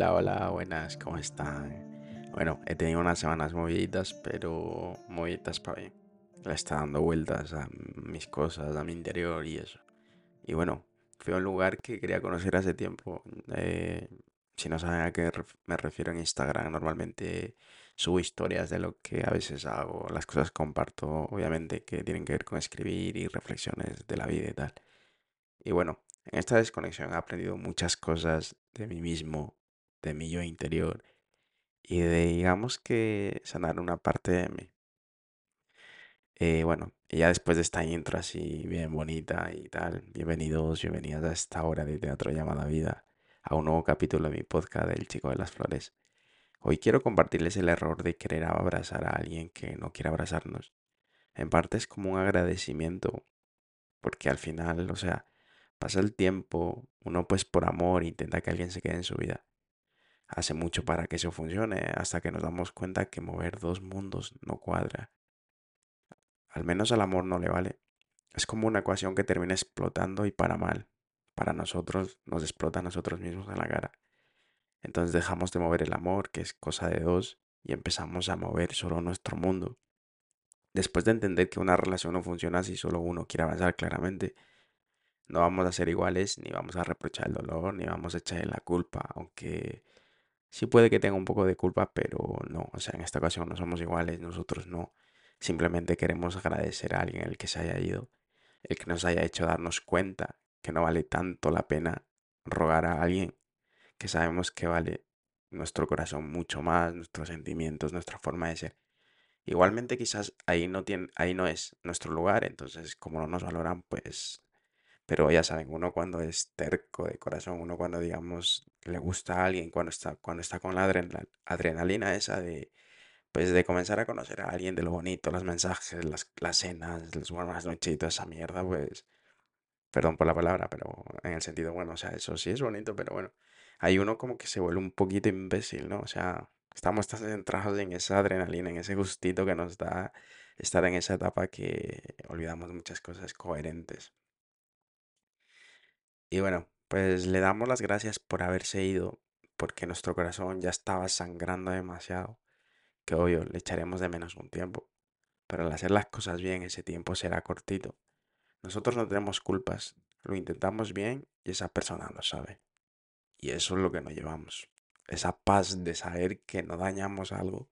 Hola, buenas, ¿cómo están? Bueno, he tenido unas semanas moviditas, pero moviditas para bien. Le está dando vueltas a mis cosas, a mi interior y eso. Y bueno, fui a un lugar que quería conocer hace tiempo. Eh, si no saben a qué me refiero en Instagram, normalmente subo historias de lo que a veces hago, las cosas comparto, obviamente, que tienen que ver con escribir y reflexiones de la vida y tal. Y bueno, en esta desconexión he aprendido muchas cosas de mí mismo, de mi yo interior y de, digamos que sanar una parte de mí. Eh, bueno, y ya después de esta intro así bien bonita y tal, bienvenidos, bienvenidas a esta hora de teatro llamada vida, a un nuevo capítulo de mi podcast El Chico de las Flores. Hoy quiero compartirles el error de querer abrazar a alguien que no quiere abrazarnos. En parte es como un agradecimiento, porque al final, o sea, pasa el tiempo, uno pues por amor intenta que alguien se quede en su vida. Hace mucho para que eso funcione, hasta que nos damos cuenta que mover dos mundos no cuadra. Al menos al amor no le vale. Es como una ecuación que termina explotando y para mal. Para nosotros nos explota a nosotros mismos en la cara. Entonces dejamos de mover el amor, que es cosa de dos, y empezamos a mover solo nuestro mundo. Después de entender que una relación no funciona si solo uno quiere avanzar claramente, no vamos a ser iguales, ni vamos a reprochar el dolor, ni vamos a echarle la culpa, aunque Sí puede que tenga un poco de culpa, pero no, o sea, en esta ocasión no somos iguales, nosotros no. Simplemente queremos agradecer a alguien el que se haya ido, el que nos haya hecho darnos cuenta que no vale tanto la pena rogar a alguien que sabemos que vale nuestro corazón mucho más, nuestros sentimientos, nuestra forma de ser. Igualmente quizás ahí no tiene, ahí no es nuestro lugar, entonces como no nos valoran, pues pero ya saben, uno cuando es terco de corazón, uno cuando, digamos, le gusta a alguien, cuando está, cuando está con la adrenal- adrenalina esa de, pues, de comenzar a conocer a alguien, de lo bonito, los mensajes, las, las cenas, las buenas noches y toda esa mierda, pues, perdón por la palabra, pero en el sentido, bueno, o sea, eso sí es bonito, pero bueno, hay uno como que se vuelve un poquito imbécil, ¿no? O sea, estamos tan centrados en esa adrenalina, en ese gustito que nos da estar en esa etapa que olvidamos muchas cosas coherentes. Y bueno, pues le damos las gracias por haberse ido, porque nuestro corazón ya estaba sangrando demasiado, que obvio le echaremos de menos un tiempo, pero al hacer las cosas bien ese tiempo será cortito. Nosotros no tenemos culpas, lo intentamos bien y esa persona lo sabe. Y eso es lo que nos llevamos, esa paz de saber que no dañamos algo,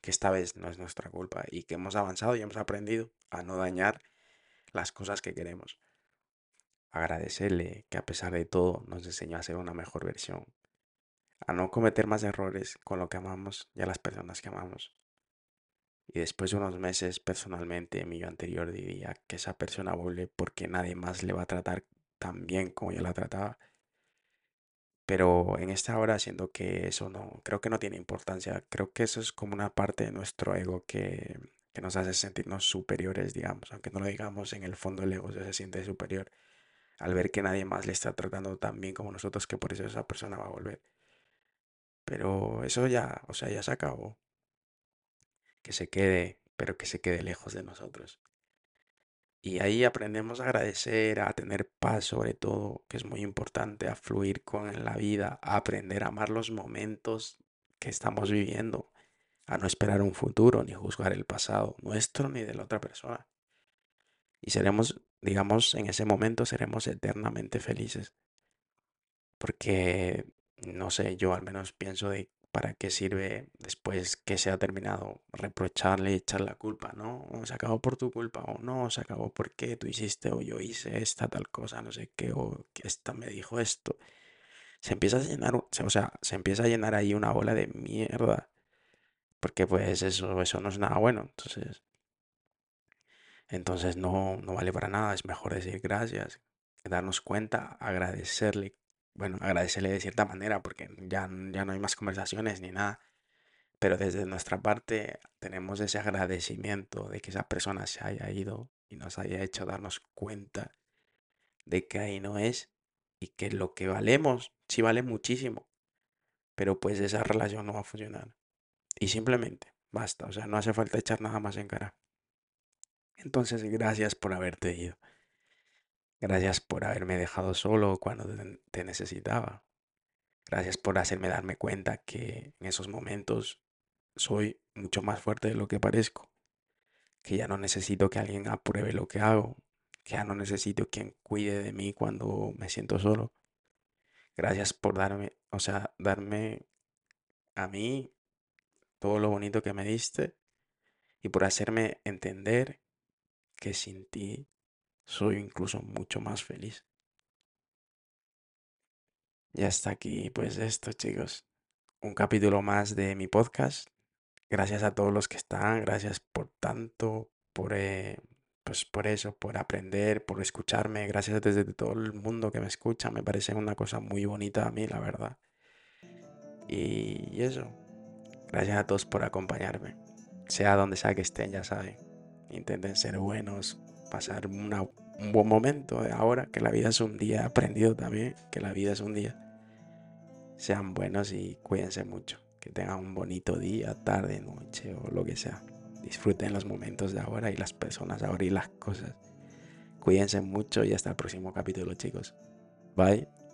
que esta vez no es nuestra culpa y que hemos avanzado y hemos aprendido a no dañar las cosas que queremos. Agradecerle que a pesar de todo nos enseñó a ser una mejor versión, a no cometer más errores con lo que amamos y a las personas que amamos. Y después de unos meses, personalmente, mi yo anterior diría que esa persona vuelve porque nadie más le va a tratar tan bien como yo la trataba. Pero en esta hora siento que eso no, creo que no tiene importancia. Creo que eso es como una parte de nuestro ego que, que nos hace sentirnos superiores, digamos. Aunque no lo digamos, en el fondo el ego se siente superior al ver que nadie más le está tratando tan bien como nosotros, que por eso esa persona va a volver. Pero eso ya, o sea, ya se acabó. Que se quede, pero que se quede lejos de nosotros. Y ahí aprendemos a agradecer, a tener paz sobre todo, que es muy importante, a fluir con la vida, a aprender a amar los momentos que estamos viviendo, a no esperar un futuro ni juzgar el pasado, nuestro ni de la otra persona. Y seremos, digamos, en ese momento seremos eternamente felices. Porque, no sé, yo al menos pienso de para qué sirve después que se ha terminado reprocharle y echar la culpa, ¿no? O se acabó por tu culpa, o no, se acabó porque tú hiciste, o yo hice esta tal cosa, no sé qué, o que esta me dijo esto. Se empieza a llenar, o sea, se empieza a llenar ahí una bola de mierda, porque pues eso, eso no es nada bueno, entonces, entonces no, no vale para nada, es mejor decir gracias, darnos cuenta, agradecerle, bueno, agradecerle de cierta manera, porque ya, ya no hay más conversaciones ni nada, pero desde nuestra parte tenemos ese agradecimiento de que esa persona se haya ido y nos haya hecho darnos cuenta de que ahí no es y que lo que valemos sí vale muchísimo, pero pues esa relación no va a funcionar. Y simplemente basta, o sea, no hace falta echar nada más en cara. Entonces, gracias por haberte ido. Gracias por haberme dejado solo cuando te necesitaba. Gracias por hacerme darme cuenta que en esos momentos soy mucho más fuerte de lo que parezco. Que ya no necesito que alguien apruebe lo que hago. Que ya no necesito quien cuide de mí cuando me siento solo. Gracias por darme, o sea, darme a mí todo lo bonito que me diste y por hacerme entender que sin ti soy incluso mucho más feliz. Y hasta aquí, pues esto, chicos. Un capítulo más de mi podcast. Gracias a todos los que están, gracias por tanto, por, eh, pues por eso, por aprender, por escucharme. Gracias desde todo el mundo que me escucha. Me parece una cosa muy bonita a mí, la verdad. Y eso. Gracias a todos por acompañarme. Sea donde sea que estén, ya saben. Intenten ser buenos, pasar un buen momento de ahora, que la vida es un día. Aprendido también que la vida es un día. Sean buenos y cuídense mucho. Que tengan un bonito día, tarde, noche o lo que sea. Disfruten los momentos de ahora y las personas ahora y las cosas. Cuídense mucho y hasta el próximo capítulo, chicos. Bye.